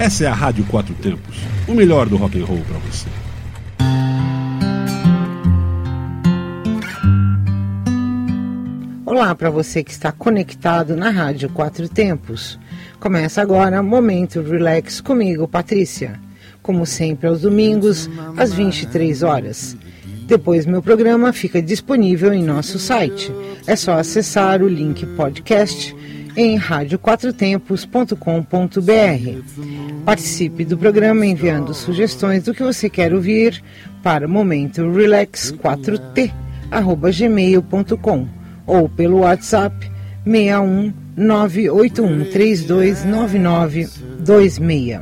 Essa é a Rádio Quatro Tempos, o melhor do rock and roll para você. Olá para você que está conectado na Rádio Quatro Tempos. Começa agora Momento Relax comigo, Patrícia. Como sempre, aos domingos, às 23 horas. Depois, meu programa fica disponível em nosso site. É só acessar o link podcast em radioquatrotempos.com.br. Participe do programa enviando sugestões do que você quer ouvir para momento relax 4t gmail.com ou pelo WhatsApp 61 981 329926.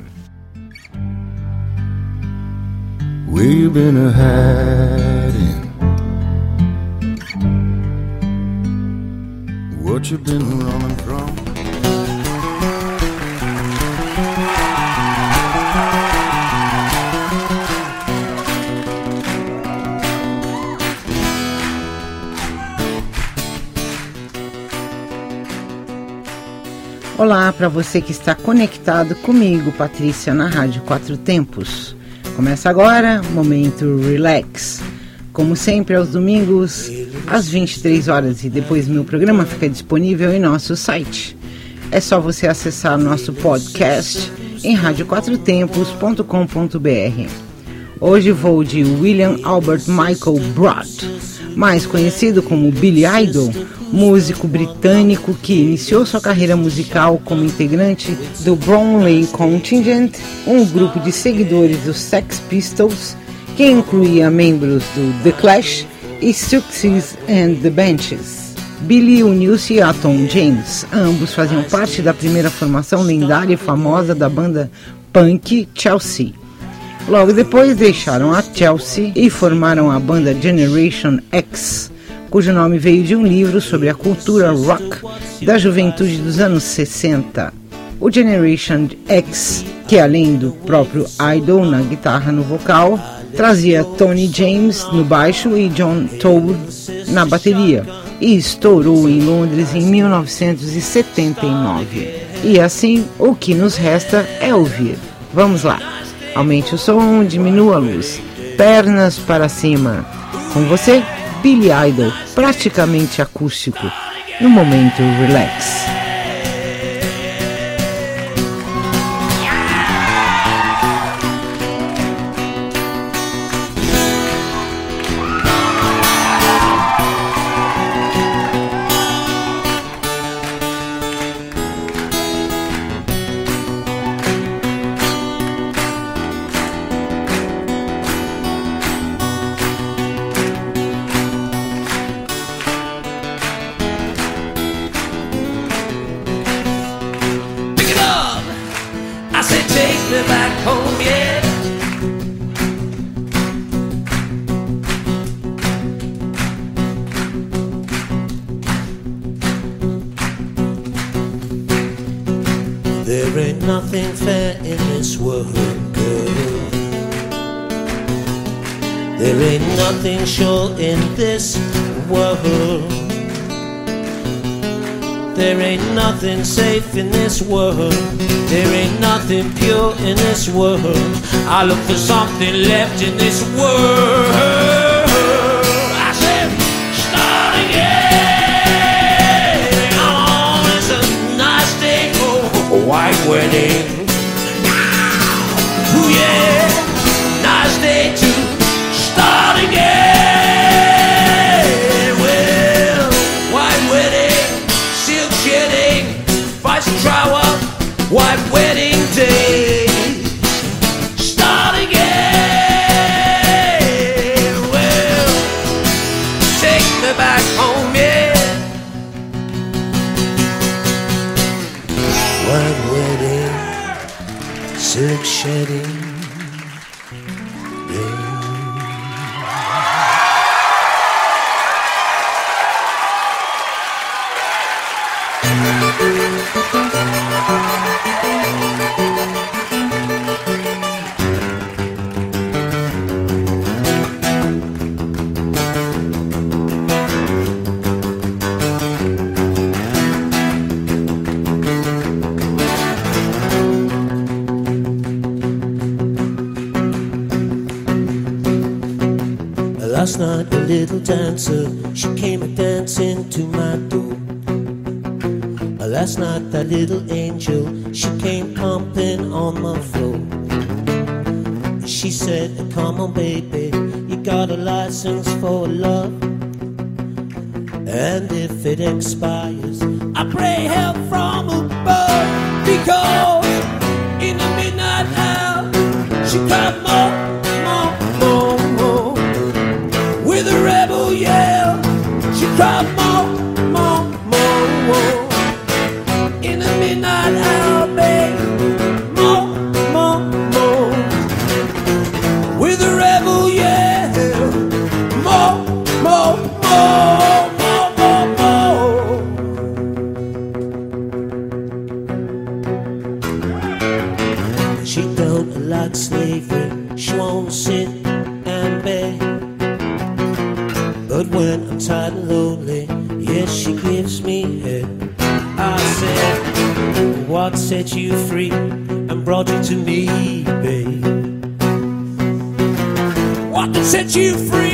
We've been hiding. What you been running from? Olá para você que está conectado comigo, Patrícia, na Rádio Quatro Tempos. Começa agora, Momento Relax. Como sempre, aos domingos, às 23 horas, e depois meu programa fica disponível em nosso site. É só você acessar nosso podcast em radioquatrotempos.com.br. Hoje vou de William Albert Michael Broad, mais conhecido como Billy Idol, músico britânico que iniciou sua carreira musical como integrante do Bromley Contingent, um grupo de seguidores dos Sex Pistols que incluía membros do The Clash e Success and the Benches. Billy uniu-se a Tom James, ambos faziam parte da primeira formação lendária e famosa da banda punk Chelsea. Logo depois deixaram a Chelsea e formaram a banda Generation X, cujo nome veio de um livro sobre a cultura rock da juventude dos anos 60. O Generation X, que além do próprio Idol na guitarra no vocal, trazia Tony James no baixo e John Todd na bateria, e estourou em Londres em 1979. E assim, o que nos resta é ouvir. Vamos lá. Aumente o som, diminua a luz. Pernas para cima. Com você, Billy Idol, praticamente acústico, no momento relax. This world. There ain't nothing pure in this world. I look for something left in this world. I said, start again. It's a nice day for a white wedding. Ooh, yeah, dancer, she came a dancing to my door. Last night, that little angel, she came pumping on my floor. She said, Come on, baby, you got a license for love. And if it expires, I pray help from above. Because in the midnight hour, she cried more, you free and brought you to me, babe? What set you free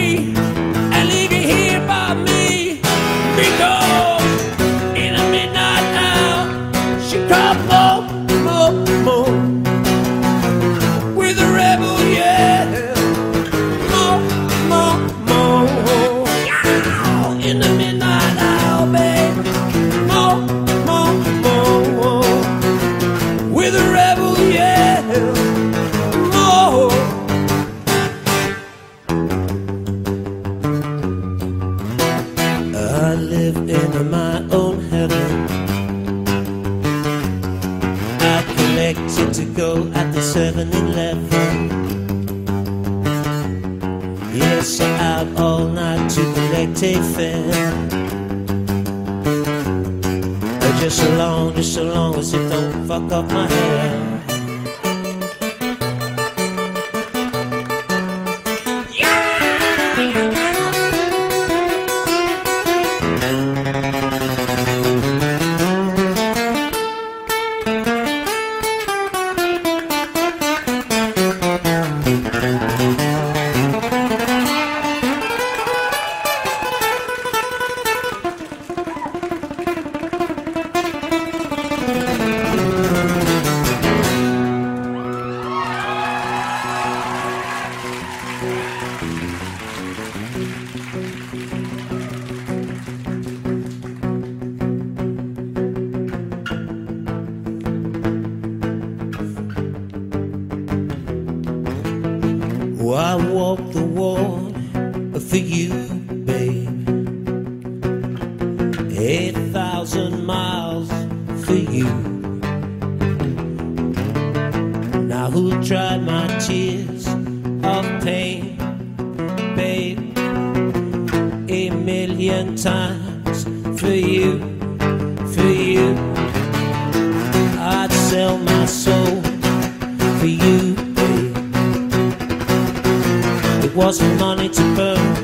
The wall for you, babe. Eight thousand miles for you. Now who dried my tears of pain, babe? A million times for you, for you. I'd sell my soul Wasn't money to burn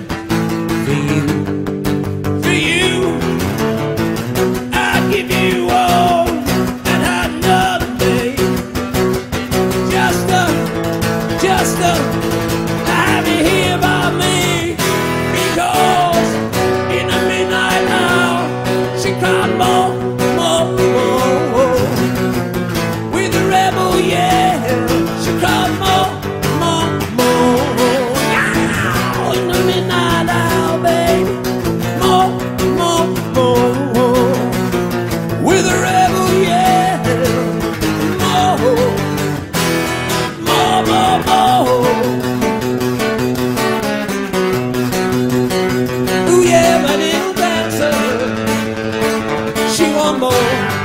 one more.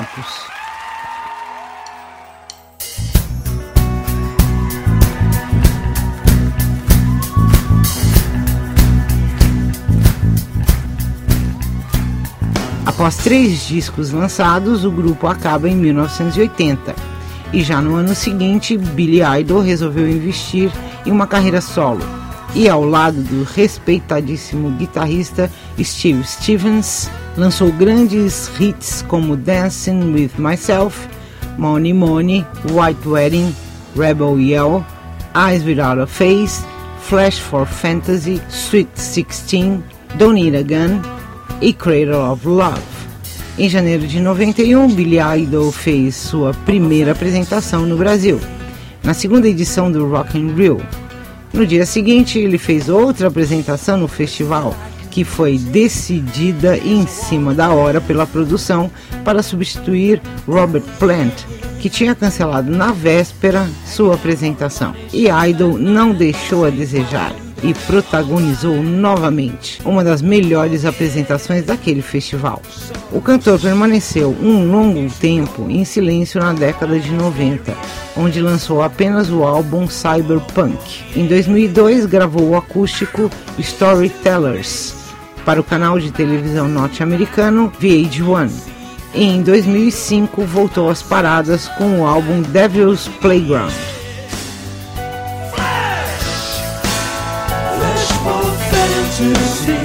Tempos. Após três discos lançados, o grupo acaba em 1980. E já no ano seguinte, Billy Idol resolveu investir em uma carreira solo. E ao lado do respeitadíssimo guitarrista Steve Stevens, lançou grandes hits como Dancing with Myself, Money Money, White Wedding, Rebel Yell, Eyes Without a Face, Flash for Fantasy, Sweet 16, Don't Need a Gun e Cradle of Love. Em janeiro de 91, Billy Idol fez sua primeira apresentação no Brasil, na segunda edição do Rock in Rio. No dia seguinte, ele fez outra apresentação no festival, que foi decidida em cima da hora pela produção para substituir Robert Plant, que tinha cancelado na véspera sua apresentação. E Idol não deixou a desejar e protagonizou novamente uma das melhores apresentações daquele festival. O cantor permaneceu um longo tempo em silêncio na década de 90, onde lançou apenas o álbum Cyberpunk. Em 2002, gravou o acústico Storytellers para o canal de televisão norte-americano VH1. E em 2005, voltou às paradas com o álbum Devil's Playground. Flesh for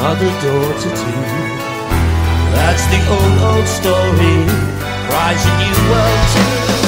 mother daughter too. That's the old, old story. Rise a new world too.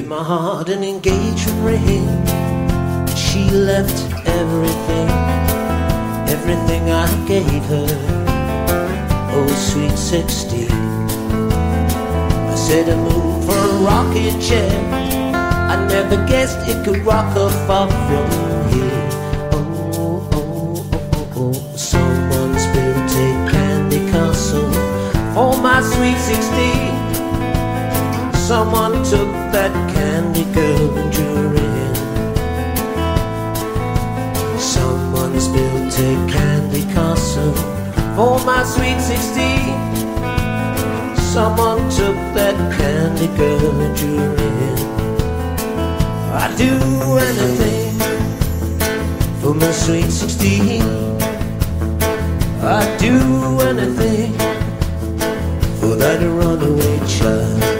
Gave my heart an engagement ring. She left everything, everything I gave her. Oh, sweet 16. I said I moved for a rocking chair. I never guessed it could rock her far from here. Oh, oh, oh, oh, oh. Someone's built a candy castle for my sweet 16. Someone took that candy girl and drew. Someone's built a candy castle for my sweet 16. Someone took that candy girl and drew. I'd do anything for my sweet 16. I'd do anything for that runaway child.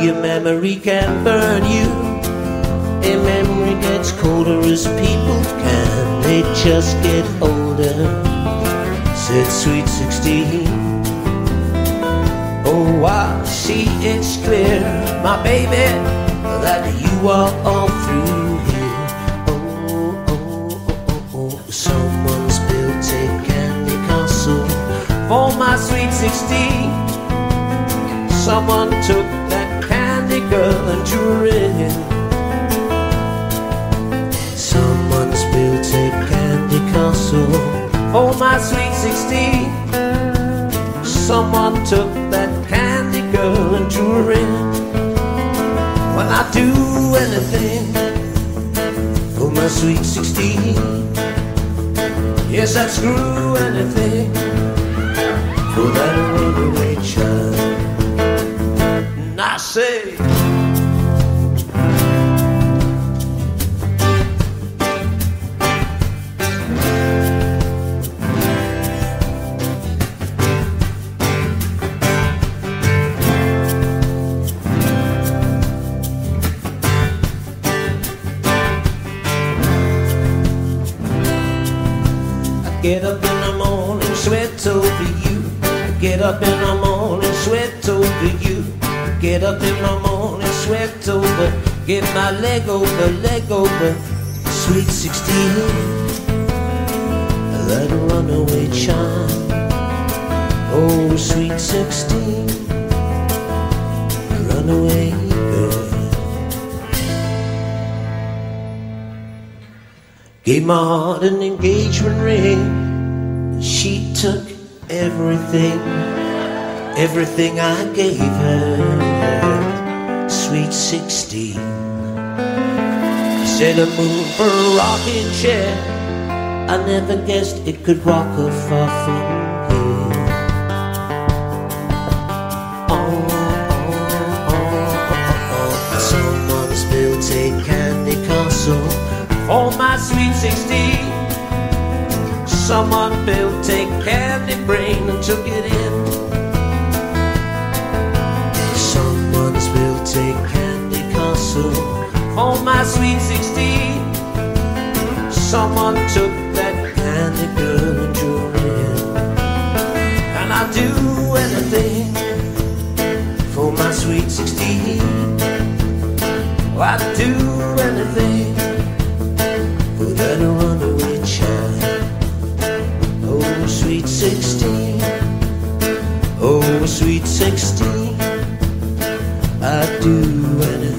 A memory can burn you. A memory gets colder as people can. They just get older. Said sweet 16. Oh, I see it's clear, my baby, that you are all through here. Oh, oh, oh, oh, oh. Someone's built a candy castle for my sweet 16. Someone took girl and her in. Someone's built a candy castle for my sweet 16. Someone took that candy girl and drew her in. Well, I'd do anything for my sweet 16. Yes, I'd screw anything for that runaway child. And I say, My leg over, leg over. Sweet 16, that runaway child. Oh, sweet 16, runaway girl. Gave my heart an engagement ring. She took everything, everything I gave her. Sweet 16. Said a move for a rocking chair. I never guessed it could rock her far from here. Oh, oh, oh, oh. oh. Someone's built a candy castle for my sweet 16. Someone built a candy brain and took it in. Someone's built a candy castle for my sweet 16. Someone took that candy girl and in. And I'd do anything for my sweet 16. Oh, I'd do anything for that runaway child. Oh, sweet 16. Oh, sweet 16. I'd do anything.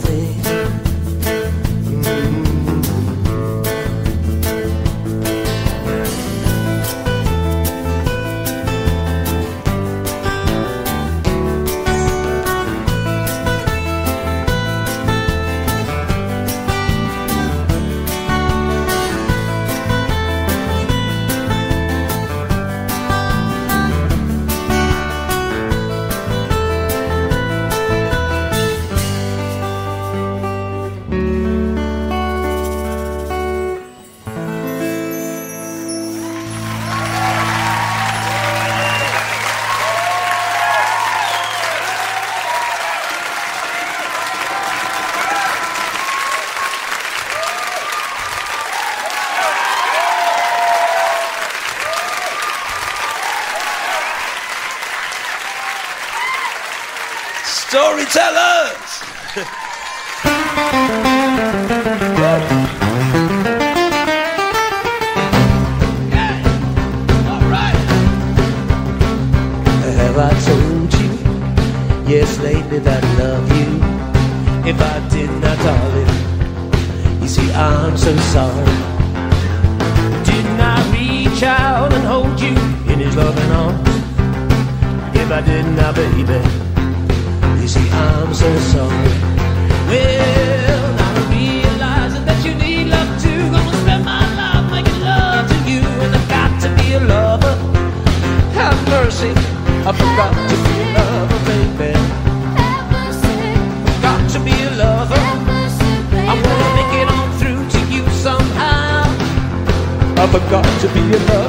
Loving arms? If I did not, baby, you see, I'm so sorry. Well, now I realize that you need love too. Gonna spend my life making love to you, and I've got to be a lover. Have mercy, I forgot to be a lover, baby. I've got to be a lover. I wanna make it on through to you somehow. I forgot to be a lover,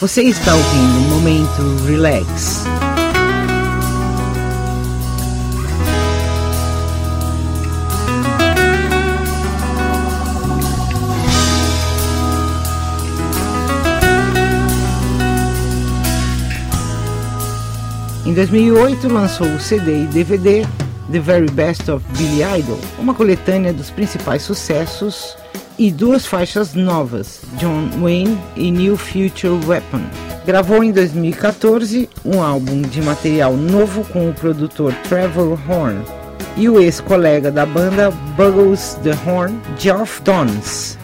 Você está ouvindo Momento Relax. Em 2008 lançou o CD e DVD The Very Best of Billy Idol, uma coletânea dos principais sucessos e duas faixas novas, John Wayne e New Future Weapon. Gravou em 2014 um álbum de material novo com o produtor Trevor Horn e o ex-colega da banda Buggles the Horn, Geoff Dons.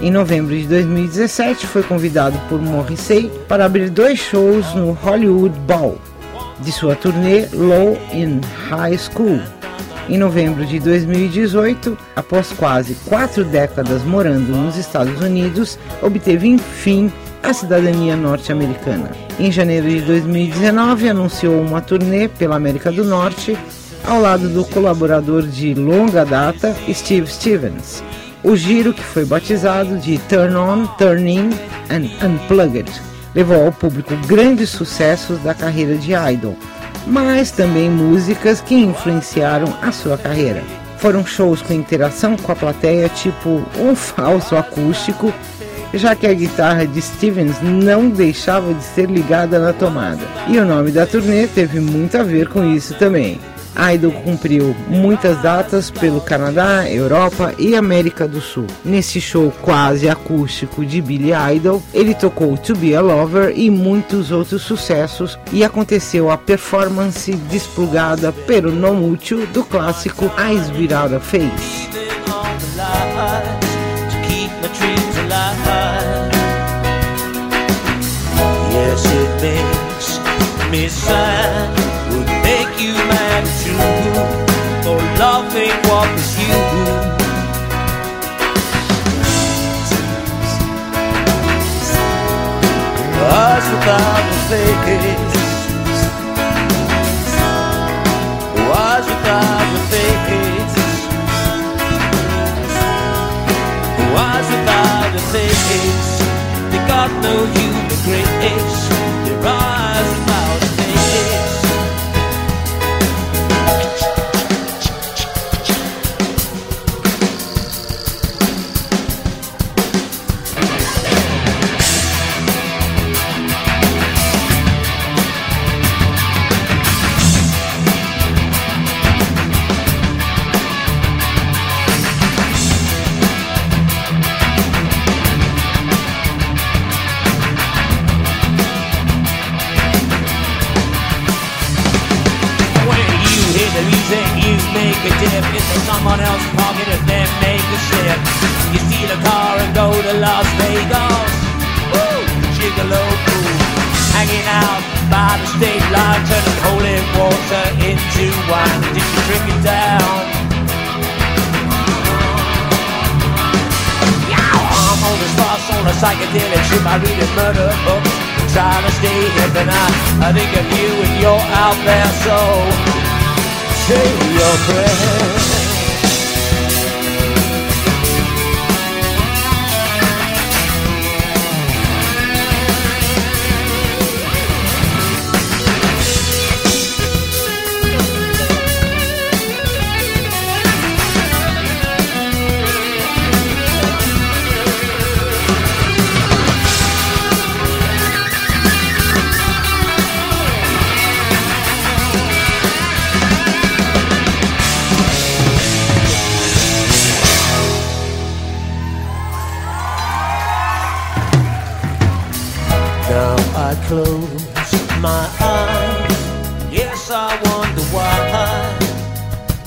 Em novembro de 2017 foi convidado por Morrissey para abrir dois shows no Hollywood Bowl de sua turnê Low in High School. Em novembro de 2018, após quase quatro décadas morando nos Estados Unidos, obteve enfim a cidadania norte-americana. Em janeiro de 2019, anunciou uma turnê pela América do Norte ao lado do colaborador de longa data Steve Stevens. O giro, que foi batizado de Turn On, Turn In and Unplugged, levou ao público grandes sucessos da carreira de Idol, mas também músicas que influenciaram a sua carreira. Foram shows com interação com a plateia, tipo um falso acústico, já que a guitarra de Stevens não deixava de ser ligada na tomada. E o nome da turnê teve muito a ver com isso também. Idol cumpriu muitas datas pelo Canadá, Europa e América do Sul. Nesse show quase acústico de Billy Idol, ele tocou To Be a Lover e muitos outros sucessos e aconteceu a performance desplugada pelo No Mútil do clássico a Face. Living Eyes without a face. Eyes without a face. Eyes without a face. They got no human grace. Gigolo fool. by the state line, turning holy water into wine. Did you drink it down? I'm on this fast on a psychedelic trip. I read a murder book, trying to stay hip, and I, I think of you and you're out there, so say your prayers. Close my eyes. Yes, I wonder why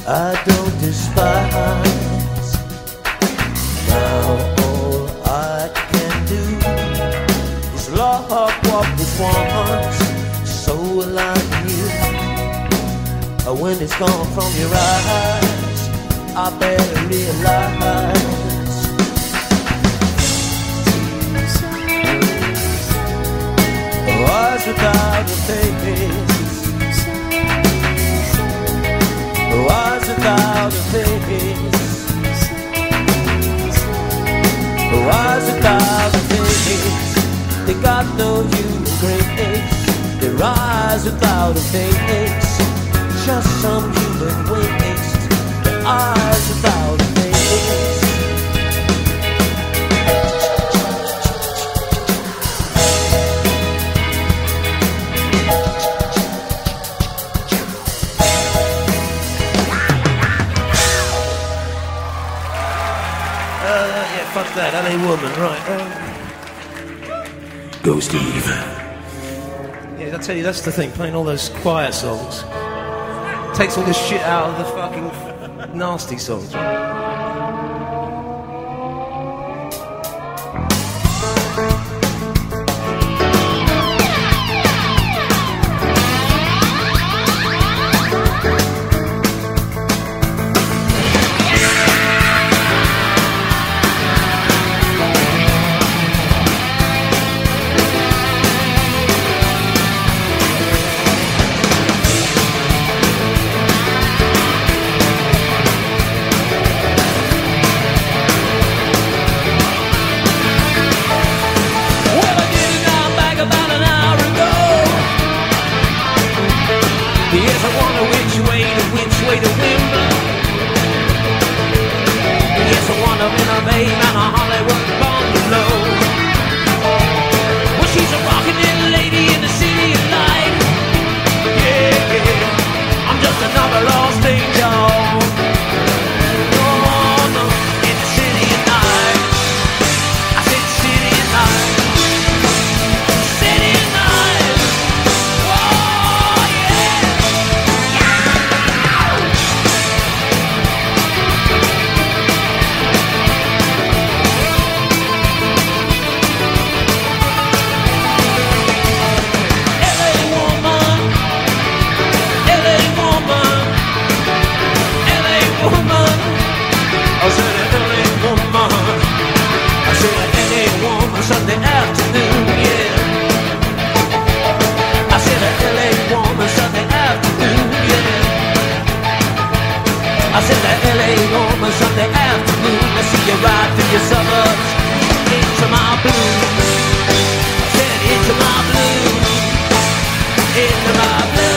I don't despise. Now all I can do is lock what was once so like you. When it's gone from your eyes, I better realize. Was without a face. Was without a face. Was without a face. They got no human grace. They rise without a face. Just some human waste. Their eyes without that. LA woman, right. Um, Go, Steve. yeah, I tell you, that's the thing. Playing all those quiet songs takes all this shit out of the fucking nasty songs. Sunday afternoon, yeah. I said LA woman Sunday afternoon, yeah. I said LA woman Sunday afternoon. I see you ride through your into my blues. I said into my blues, into my blues,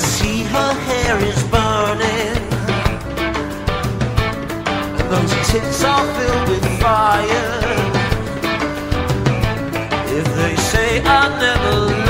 see her hair is burning, and those tits are filled with fire. If they say I never.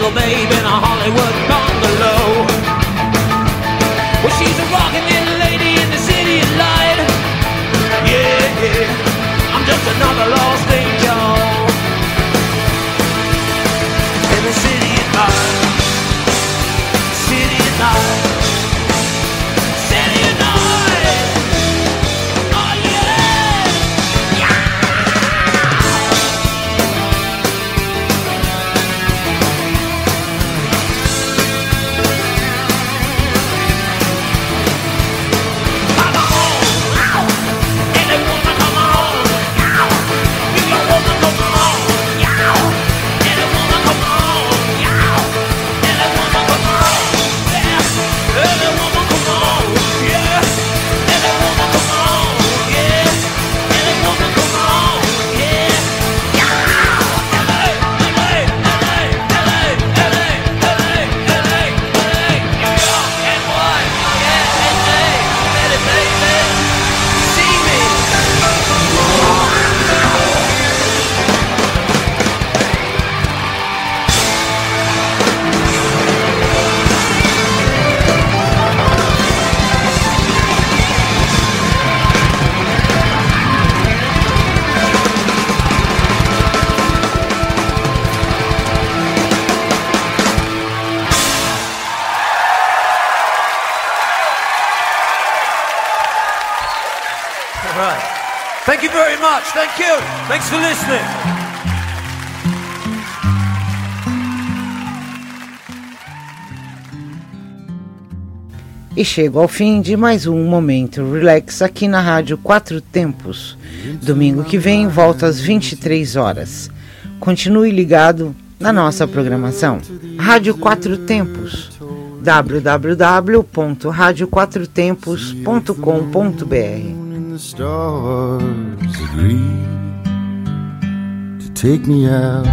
Little babe in a Hollywood much. Thank you. Thanks for listening. E chego ao fim de mais um Momento Relax aqui na Rádio Quatro Tempos. Domingo que vem, volta às 23 horas. Continue ligado na nossa programação. Rádio Quatro Tempos www.radioquatrotempos.com.br and the stars agree to take me out.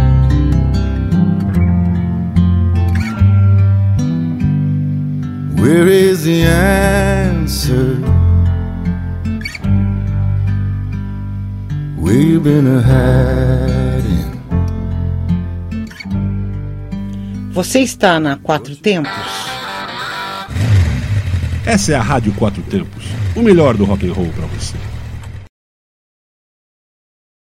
Where is the answer? You been a hiding? Você está na Quatro Tempos? Essa é a Rádio Quatro Tempos, o melhor do rock and roll para você.